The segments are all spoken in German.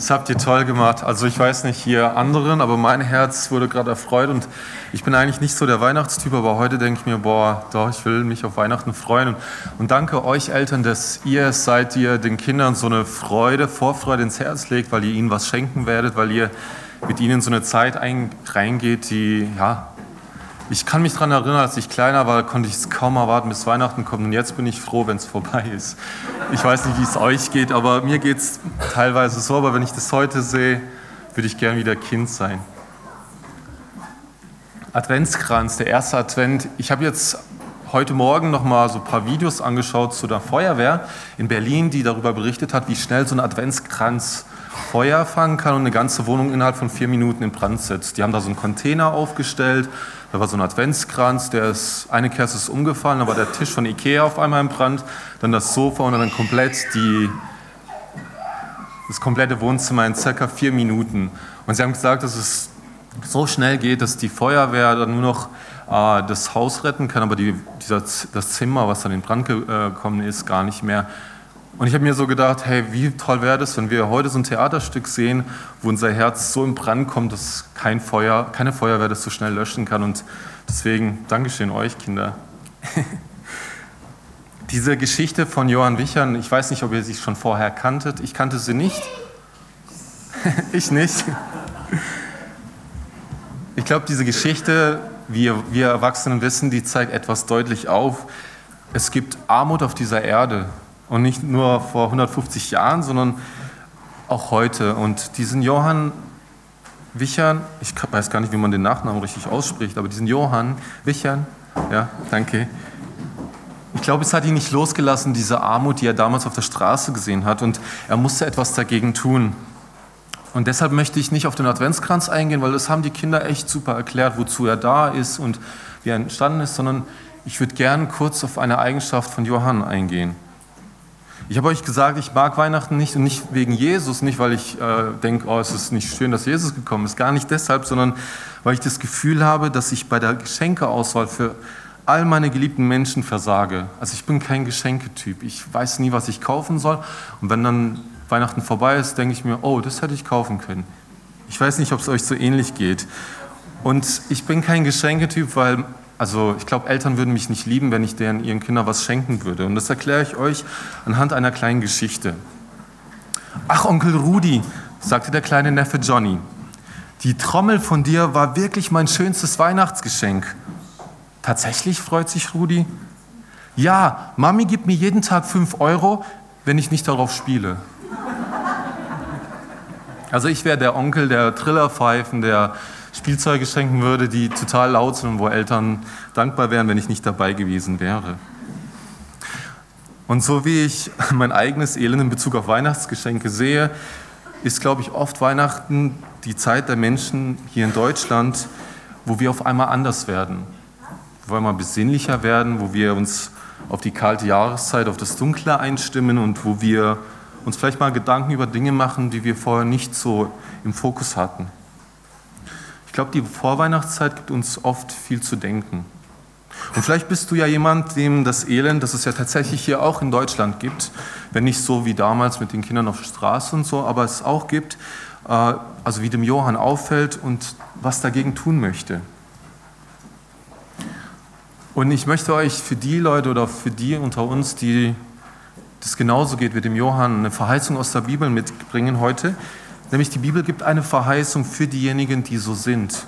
Das habt ihr toll gemacht. Also ich weiß nicht hier anderen, aber mein Herz wurde gerade erfreut und ich bin eigentlich nicht so der Weihnachtstyp, aber heute denke ich mir, boah, doch, ich will mich auf Weihnachten freuen. Und, danke euch Eltern, dass ihr seid, ihr den Kindern so eine Freude, Vorfreude ins Herz legt, weil ihr ihnen was schenken werdet, weil ihr mit ihnen so eine Zeit ein, reingeht, die, ja, ich kann mich daran erinnern, als ich kleiner war, konnte ich es kaum erwarten, bis Weihnachten kommt. Und jetzt bin ich froh, wenn es vorbei ist. Ich weiß nicht, wie es euch geht, aber mir geht es teilweise so. Aber wenn ich das heute sehe, würde ich gern wieder Kind sein. Adventskranz, der erste Advent. Ich habe jetzt heute Morgen noch mal so ein paar Videos angeschaut zu der Feuerwehr in Berlin, die darüber berichtet hat, wie schnell so ein Adventskranz Feuer fangen kann und eine ganze Wohnung innerhalb von vier Minuten in Brand setzt. Die haben da so einen Container aufgestellt, da war so ein Adventskranz, der ist, eine Kerze ist umgefallen, da war der Tisch von Ikea auf einmal in Brand, dann das Sofa und dann komplett die, das komplette Wohnzimmer in circa vier Minuten. Und sie haben gesagt, dass es so schnell geht, dass die Feuerwehr dann nur noch äh, das Haus retten kann, aber die, dieser, das Zimmer, was dann in Brand gekommen ist, gar nicht mehr. Und ich habe mir so gedacht, hey, wie toll wäre das, wenn wir heute so ein Theaterstück sehen, wo unser Herz so in Brand kommt, dass kein Feuer, keine Feuerwehr das so schnell löschen kann. Und deswegen, Dankeschön euch, Kinder. Diese Geschichte von Johann Wichern, ich weiß nicht, ob ihr sie schon vorher kanntet. Ich kannte sie nicht. ich nicht. Ich glaube, diese Geschichte, wie wir Erwachsenen wissen, die zeigt etwas deutlich auf. Es gibt Armut auf dieser Erde. Und nicht nur vor 150 Jahren, sondern auch heute. Und diesen Johann Wichern, ich weiß gar nicht, wie man den Nachnamen richtig ausspricht, aber diesen Johann Wichern, ja, danke. Ich glaube, es hat ihn nicht losgelassen, diese Armut, die er damals auf der Straße gesehen hat. Und er musste etwas dagegen tun. Und deshalb möchte ich nicht auf den Adventskranz eingehen, weil das haben die Kinder echt super erklärt, wozu er da ist und wie er entstanden ist, sondern ich würde gern kurz auf eine Eigenschaft von Johann eingehen. Ich habe euch gesagt, ich mag Weihnachten nicht und nicht wegen Jesus, nicht weil ich äh, denke, oh, es ist nicht schön, dass Jesus gekommen ist, gar nicht deshalb, sondern weil ich das Gefühl habe, dass ich bei der Geschenkeauswahl für all meine geliebten Menschen versage. Also ich bin kein Geschenketyp. Ich weiß nie, was ich kaufen soll. Und wenn dann Weihnachten vorbei ist, denke ich mir, oh, das hätte ich kaufen können. Ich weiß nicht, ob es euch so ähnlich geht. Und ich bin kein Geschenketyp, weil also ich glaube, Eltern würden mich nicht lieben, wenn ich deren ihren Kindern was schenken würde. Und das erkläre ich euch anhand einer kleinen Geschichte. Ach, Onkel Rudi, sagte der kleine Neffe Johnny, die Trommel von dir war wirklich mein schönstes Weihnachtsgeschenk. Tatsächlich, freut sich Rudi. Ja, Mami gibt mir jeden Tag fünf Euro, wenn ich nicht darauf spiele. Also ich wäre der Onkel, der Trillerpfeifen, der Spielzeuge schenken würde, die total laut sind und wo Eltern dankbar wären, wenn ich nicht dabei gewesen wäre. Und so wie ich mein eigenes Elend in Bezug auf Weihnachtsgeschenke sehe, ist, glaube ich, oft Weihnachten die Zeit der Menschen hier in Deutschland, wo wir auf einmal anders werden, wo wir einmal besinnlicher werden, wo wir uns auf die kalte Jahreszeit, auf das Dunkle einstimmen und wo wir uns vielleicht mal Gedanken über Dinge machen, die wir vorher nicht so im Fokus hatten. Glaube, die Vorweihnachtszeit gibt uns oft viel zu denken. Und vielleicht bist du ja jemand, dem das Elend, das es ja tatsächlich hier auch in Deutschland gibt, wenn nicht so wie damals mit den Kindern auf der Straße und so, aber es auch gibt, äh, also wie dem Johann auffällt und was dagegen tun möchte. Und ich möchte euch für die Leute oder für die unter uns, die das genauso geht wie dem Johann, eine Verheißung aus der Bibel mitbringen heute, Nämlich die Bibel gibt eine Verheißung für diejenigen, die so sind.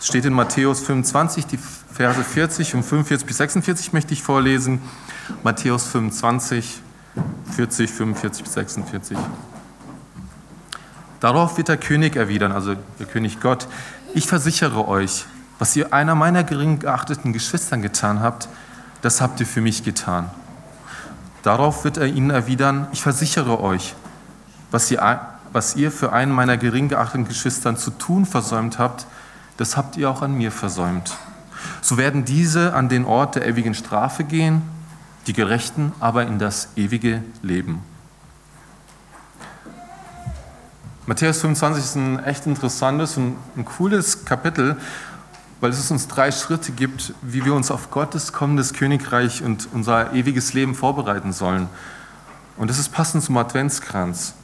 Es steht in Matthäus 25, die Verse 40 und 45 bis 46 möchte ich vorlesen. Matthäus 25, 40, 45 bis 46. Darauf wird der König erwidern, also der König Gott, ich versichere euch, was ihr einer meiner gering geachteten Geschwistern getan habt, das habt ihr für mich getan. Darauf wird er ihnen erwidern, ich versichere euch, was ihr was ihr für einen meiner gering geachteten Geschwistern zu tun versäumt habt, das habt ihr auch an mir versäumt. So werden diese an den Ort der ewigen Strafe gehen, die Gerechten aber in das ewige Leben. Matthäus 25 ist ein echt interessantes und ein cooles Kapitel, weil es uns drei Schritte gibt, wie wir uns auf Gottes kommendes Königreich und unser ewiges Leben vorbereiten sollen. Und das ist passend zum Adventskranz.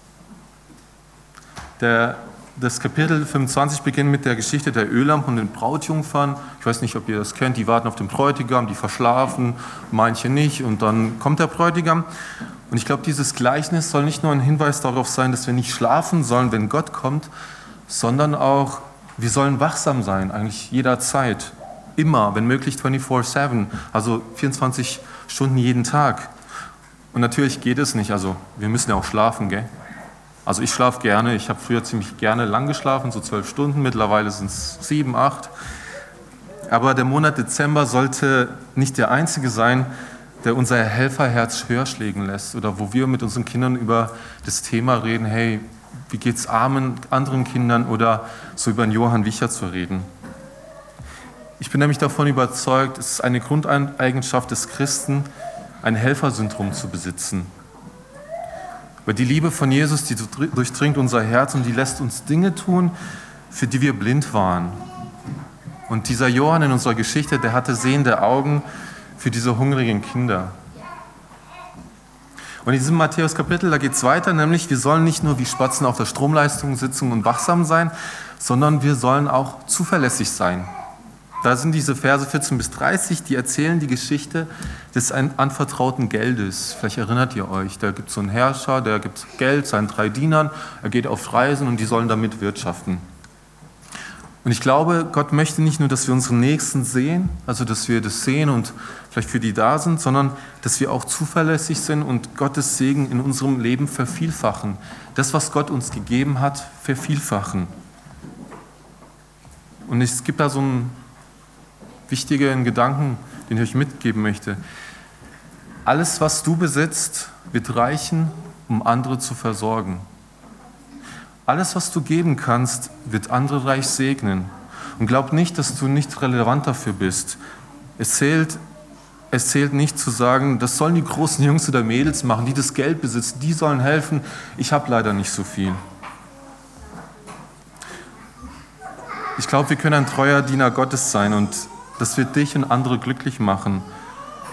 Der, das Kapitel 25 beginnt mit der Geschichte der Öllampen und den Brautjungfern. Ich weiß nicht, ob ihr das kennt. Die warten auf den Bräutigam, die verschlafen, manche nicht. Und dann kommt der Bräutigam. Und ich glaube, dieses Gleichnis soll nicht nur ein Hinweis darauf sein, dass wir nicht schlafen sollen, wenn Gott kommt, sondern auch, wir sollen wachsam sein, eigentlich jederzeit. Immer, wenn möglich 24-7, also 24 Stunden jeden Tag. Und natürlich geht es nicht, also wir müssen ja auch schlafen, gell? Also ich schlafe gerne, ich habe früher ziemlich gerne lang geschlafen, so zwölf Stunden, mittlerweile sind es sieben, acht. Aber der Monat Dezember sollte nicht der einzige sein, der unser Helferherz höher schlägen lässt oder wo wir mit unseren Kindern über das Thema reden, hey, wie geht es armen anderen Kindern oder so über den Johann Wicher zu reden. Ich bin nämlich davon überzeugt, es ist eine Grundeigenschaft des Christen, ein Helfersyndrom zu besitzen. Weil die Liebe von Jesus, die durchdringt unser Herz und die lässt uns Dinge tun, für die wir blind waren. Und dieser Johann in unserer Geschichte, der hatte sehende Augen für diese hungrigen Kinder. Und in diesem Matthäus-Kapitel, da geht es weiter, nämlich wir sollen nicht nur wie Spatzen auf der Stromleistung sitzen und wachsam sein, sondern wir sollen auch zuverlässig sein. Da sind diese Verse 14 bis 30, die erzählen die Geschichte des anvertrauten Geldes. Vielleicht erinnert ihr euch, da gibt es so einen Herrscher, der gibt Geld seinen drei Dienern, er geht auf Reisen und die sollen damit wirtschaften. Und ich glaube, Gott möchte nicht nur, dass wir unseren Nächsten sehen, also dass wir das sehen und vielleicht für die da sind, sondern dass wir auch zuverlässig sind und Gottes Segen in unserem Leben vervielfachen. Das, was Gott uns gegeben hat, vervielfachen. Und es gibt da so einen wichtigen Gedanken, den ich euch mitgeben möchte. Alles, was du besitzt, wird reichen, um andere zu versorgen. Alles, was du geben kannst, wird andere reich segnen. Und glaub nicht, dass du nicht relevant dafür bist. Es zählt, es zählt nicht zu sagen, das sollen die großen Jungs oder Mädels machen, die das Geld besitzen, die sollen helfen. Ich habe leider nicht so viel. Ich glaube, wir können ein treuer Diener Gottes sein und das wird dich und andere glücklich machen.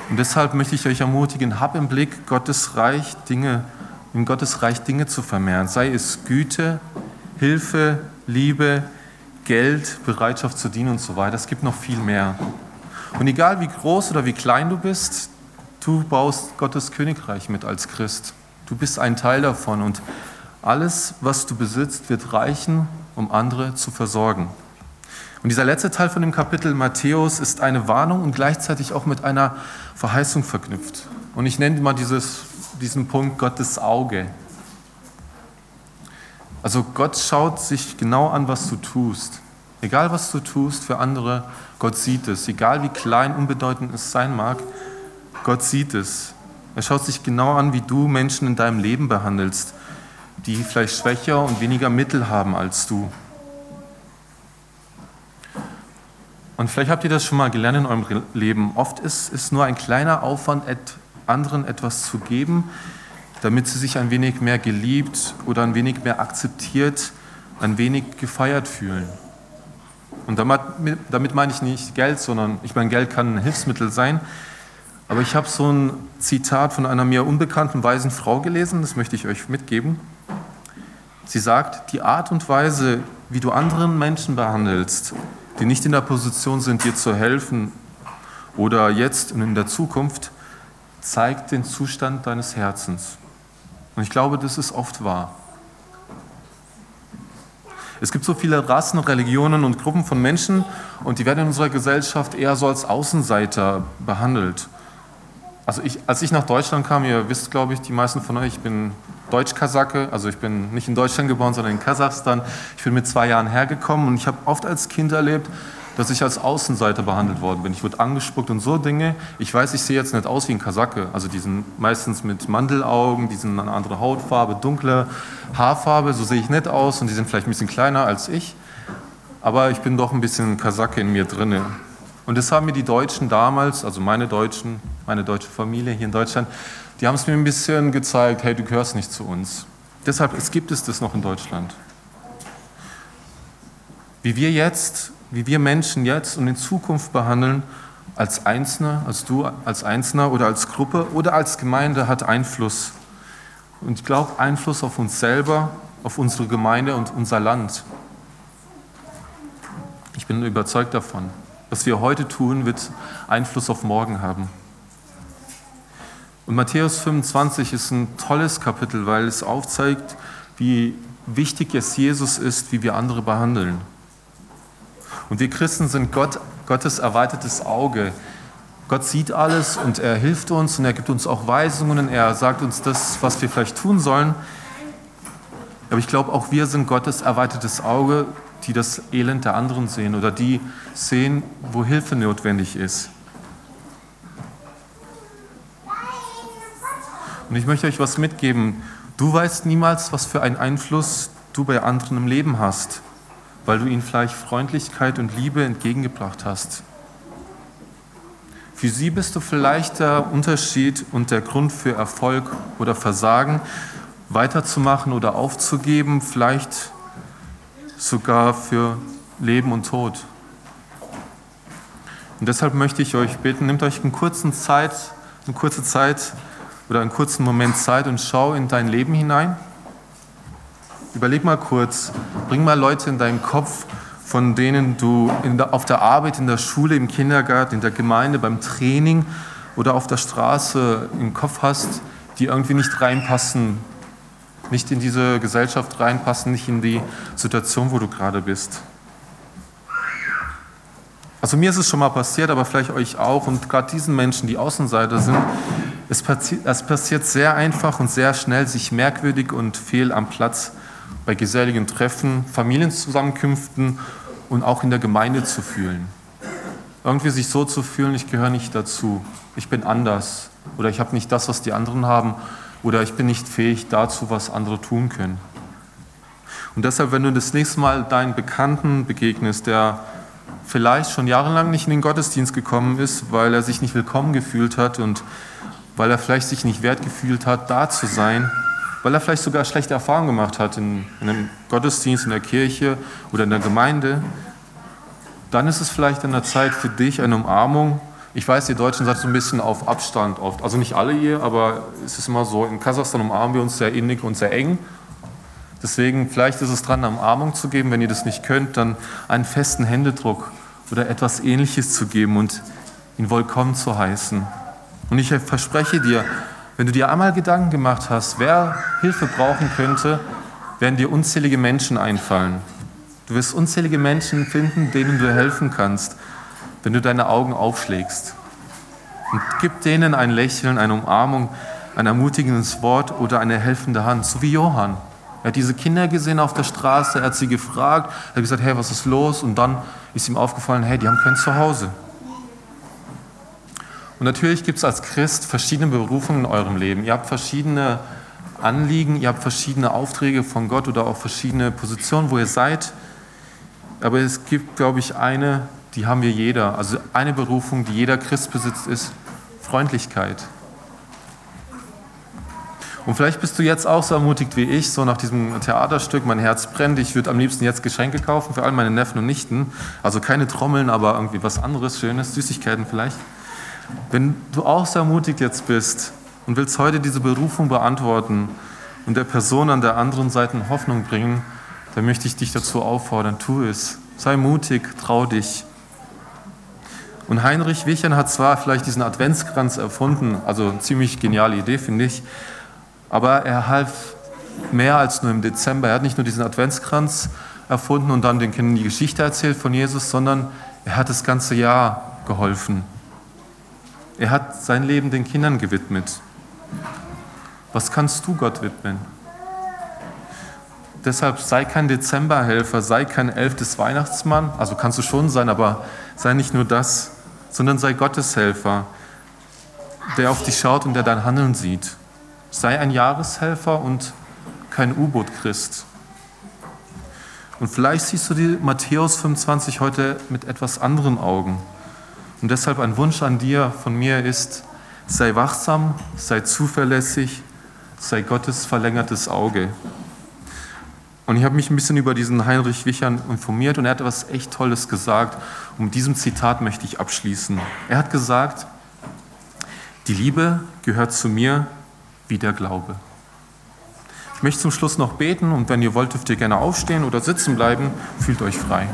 Und deshalb möchte ich euch ermutigen, hab im Blick, Gottes Reich Dinge, in Gottes Reich Dinge zu vermehren. Sei es Güte, Hilfe, Liebe, Geld, Bereitschaft zu dienen und so weiter. Es gibt noch viel mehr. Und egal wie groß oder wie klein du bist, du baust Gottes Königreich mit als Christ. Du bist ein Teil davon und alles, was du besitzt, wird reichen, um andere zu versorgen. Und dieser letzte Teil von dem Kapitel Matthäus ist eine Warnung und gleichzeitig auch mit einer Verheißung verknüpft. Und ich nenne mal dieses, diesen Punkt Gottes Auge. Also Gott schaut sich genau an, was du tust. Egal was du tust für andere, Gott sieht es. Egal wie klein, unbedeutend es sein mag, Gott sieht es. Er schaut sich genau an, wie du Menschen in deinem Leben behandelst, die vielleicht schwächer und weniger Mittel haben als du. Und vielleicht habt ihr das schon mal gelernt in eurem Leben. Oft ist es nur ein kleiner Aufwand, anderen etwas zu geben, damit sie sich ein wenig mehr geliebt oder ein wenig mehr akzeptiert, ein wenig gefeiert fühlen. Und damit, damit meine ich nicht Geld, sondern ich meine, Geld kann ein Hilfsmittel sein. Aber ich habe so ein Zitat von einer mir unbekannten weisen Frau gelesen, das möchte ich euch mitgeben. Sie sagt, die Art und Weise, wie du anderen Menschen behandelst, die nicht in der Position sind, dir zu helfen oder jetzt und in der Zukunft, zeigt den Zustand deines Herzens. Und ich glaube, das ist oft wahr. Es gibt so viele Rassen, Religionen und Gruppen von Menschen und die werden in unserer Gesellschaft eher so als Außenseiter behandelt. Also ich, als ich nach Deutschland kam, ihr wisst, glaube ich, die meisten von euch, ich bin Deutsch-Kasake, also ich bin nicht in Deutschland geboren, sondern in Kasachstan. Ich bin mit zwei Jahren hergekommen und ich habe oft als Kind erlebt, dass ich als Außenseiter behandelt worden bin. Ich wurde angespuckt und so Dinge. Ich weiß, ich sehe jetzt nicht aus wie ein Kasake. Also die sind meistens mit Mandelaugen, die sind eine andere Hautfarbe, dunkle Haarfarbe, so sehe ich nicht aus und die sind vielleicht ein bisschen kleiner als ich. Aber ich bin doch ein bisschen Kasake in mir drinne. Und das haben mir die Deutschen damals, also meine Deutschen, meine deutsche Familie hier in Deutschland, die haben es mir ein bisschen gezeigt, hey, du gehörst nicht zu uns. Deshalb es gibt es das noch in Deutschland. Wie wir jetzt, wie wir Menschen jetzt und in Zukunft behandeln, als Einzelner, als du als Einzelner oder als Gruppe oder als Gemeinde hat Einfluss. Und ich glaube, Einfluss auf uns selber auf unsere Gemeinde und unser Land. Ich bin überzeugt davon. Was wir heute tun, wird Einfluss auf morgen haben. Und Matthäus 25 ist ein tolles Kapitel, weil es aufzeigt, wie wichtig es Jesus ist, wie wir andere behandeln. Und wir Christen sind Gott, Gottes erweitertes Auge. Gott sieht alles und er hilft uns und er gibt uns auch Weisungen. Er sagt uns das, was wir vielleicht tun sollen. Aber ich glaube, auch wir sind Gottes erweitertes Auge, die das Elend der anderen sehen oder die sehen, wo Hilfe notwendig ist. Und ich möchte euch was mitgeben. Du weißt niemals, was für einen Einfluss du bei anderen im Leben hast, weil du ihnen vielleicht Freundlichkeit und Liebe entgegengebracht hast. Für sie bist du vielleicht der Unterschied und der Grund für Erfolg oder Versagen, weiterzumachen oder aufzugeben, vielleicht sogar für Leben und Tod. Und deshalb möchte ich euch bitten, nehmt euch einen kurzen Zeit, eine kurze Zeit oder einen kurzen Moment Zeit und schau in dein Leben hinein. Überleg mal kurz, bring mal Leute in deinen Kopf, von denen du der, auf der Arbeit, in der Schule, im Kindergarten, in der Gemeinde, beim Training oder auf der Straße im Kopf hast, die irgendwie nicht reinpassen, nicht in diese Gesellschaft reinpassen, nicht in die Situation, wo du gerade bist. Also mir ist es schon mal passiert, aber vielleicht euch auch und gerade diesen Menschen, die Außenseiter sind, es passiert, es passiert sehr einfach und sehr schnell, sich merkwürdig und fehl am Platz bei geselligen Treffen, Familienzusammenkünften und auch in der Gemeinde zu fühlen. Irgendwie sich so zu fühlen, ich gehöre nicht dazu, ich bin anders oder ich habe nicht das, was die anderen haben oder ich bin nicht fähig dazu, was andere tun können. Und deshalb, wenn du das nächste Mal deinen Bekannten begegnest, der vielleicht schon jahrelang nicht in den Gottesdienst gekommen ist, weil er sich nicht willkommen gefühlt hat und weil er vielleicht sich nicht wert gefühlt hat, da zu sein, weil er vielleicht sogar schlechte Erfahrungen gemacht hat in, in einem Gottesdienst, in der Kirche oder in der Gemeinde, dann ist es vielleicht an der Zeit für dich eine Umarmung. Ich weiß, ihr Deutschen seid so ein bisschen auf Abstand oft. Also nicht alle hier, aber es ist immer so, in Kasachstan umarmen wir uns sehr innig und sehr eng. Deswegen, vielleicht ist es dran, eine Umarmung zu geben. Wenn ihr das nicht könnt, dann einen festen Händedruck oder etwas Ähnliches zu geben und ihn willkommen zu heißen. Und ich verspreche dir, wenn du dir einmal Gedanken gemacht hast, wer Hilfe brauchen könnte, werden dir unzählige Menschen einfallen. Du wirst unzählige Menschen finden, denen du helfen kannst, wenn du deine Augen aufschlägst. Und gib denen ein Lächeln, eine Umarmung, ein ermutigendes Wort oder eine helfende Hand, so wie Johann. Er hat diese Kinder gesehen auf der Straße, er hat sie gefragt, er hat gesagt, hey, was ist los? Und dann ist ihm aufgefallen, hey, die haben kein Zuhause. Und natürlich gibt es als Christ verschiedene Berufungen in eurem Leben. Ihr habt verschiedene Anliegen, ihr habt verschiedene Aufträge von Gott oder auch verschiedene Positionen, wo ihr seid. Aber es gibt, glaube ich, eine, die haben wir jeder. Also eine Berufung, die jeder Christ besitzt, ist Freundlichkeit. Und vielleicht bist du jetzt auch so ermutigt wie ich, so nach diesem Theaterstück, mein Herz brennt, ich würde am liebsten jetzt Geschenke kaufen für all meine Neffen und Nichten. Also keine Trommeln, aber irgendwie was anderes, Schönes, Süßigkeiten vielleicht. Wenn du auch so ermutigt jetzt bist und willst heute diese Berufung beantworten und der Person an der anderen Seite Hoffnung bringen, dann möchte ich dich dazu auffordern, tu es. Sei mutig, trau dich. Und Heinrich Wichern hat zwar vielleicht diesen Adventskranz erfunden, also eine ziemlich geniale Idee, finde ich, aber er half mehr als nur im Dezember. Er hat nicht nur diesen Adventskranz erfunden und dann den Kindern die Geschichte erzählt von Jesus, sondern er hat das ganze Jahr geholfen. Er hat sein Leben den Kindern gewidmet. Was kannst du Gott widmen? Deshalb sei kein Dezemberhelfer, sei kein elftes Weihnachtsmann, also kannst du schon sein, aber sei nicht nur das, sondern sei Gotteshelfer, der auf dich schaut und der dein Handeln sieht. Sei ein Jahreshelfer und kein U-Boot-Christ. Und vielleicht siehst du die Matthäus 25 heute mit etwas anderen Augen. Und deshalb ein Wunsch an dir von mir ist, sei wachsam, sei zuverlässig, sei Gottes verlängertes Auge. Und ich habe mich ein bisschen über diesen Heinrich Wichern informiert und er hat etwas echt Tolles gesagt. Und mit diesem Zitat möchte ich abschließen. Er hat gesagt, die Liebe gehört zu mir wie der Glaube. Ich möchte zum Schluss noch beten und wenn ihr wollt, dürft ihr gerne aufstehen oder sitzen bleiben. Fühlt euch frei.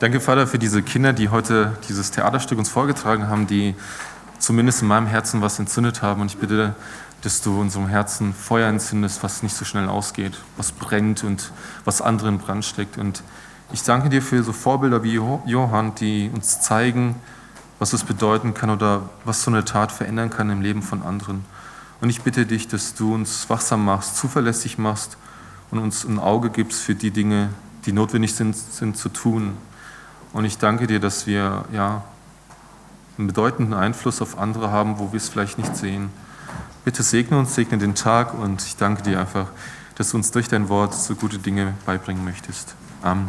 Danke, Vater, für diese Kinder, die heute dieses Theaterstück uns vorgetragen haben, die zumindest in meinem Herzen was entzündet haben. Und ich bitte, dass du unserem Herzen Feuer entzündest, was nicht so schnell ausgeht, was brennt und was anderen Brand steckt. Und ich danke dir für so Vorbilder wie Johann, die uns zeigen, was es bedeuten kann oder was so eine Tat verändern kann im Leben von anderen. Und ich bitte dich, dass du uns wachsam machst, zuverlässig machst und uns ein Auge gibst für die Dinge, die notwendig sind, sind zu tun. Und ich danke dir, dass wir ja, einen bedeutenden Einfluss auf andere haben, wo wir es vielleicht nicht sehen. Bitte segne uns, segne den Tag und ich danke dir einfach, dass du uns durch dein Wort so gute Dinge beibringen möchtest. Amen.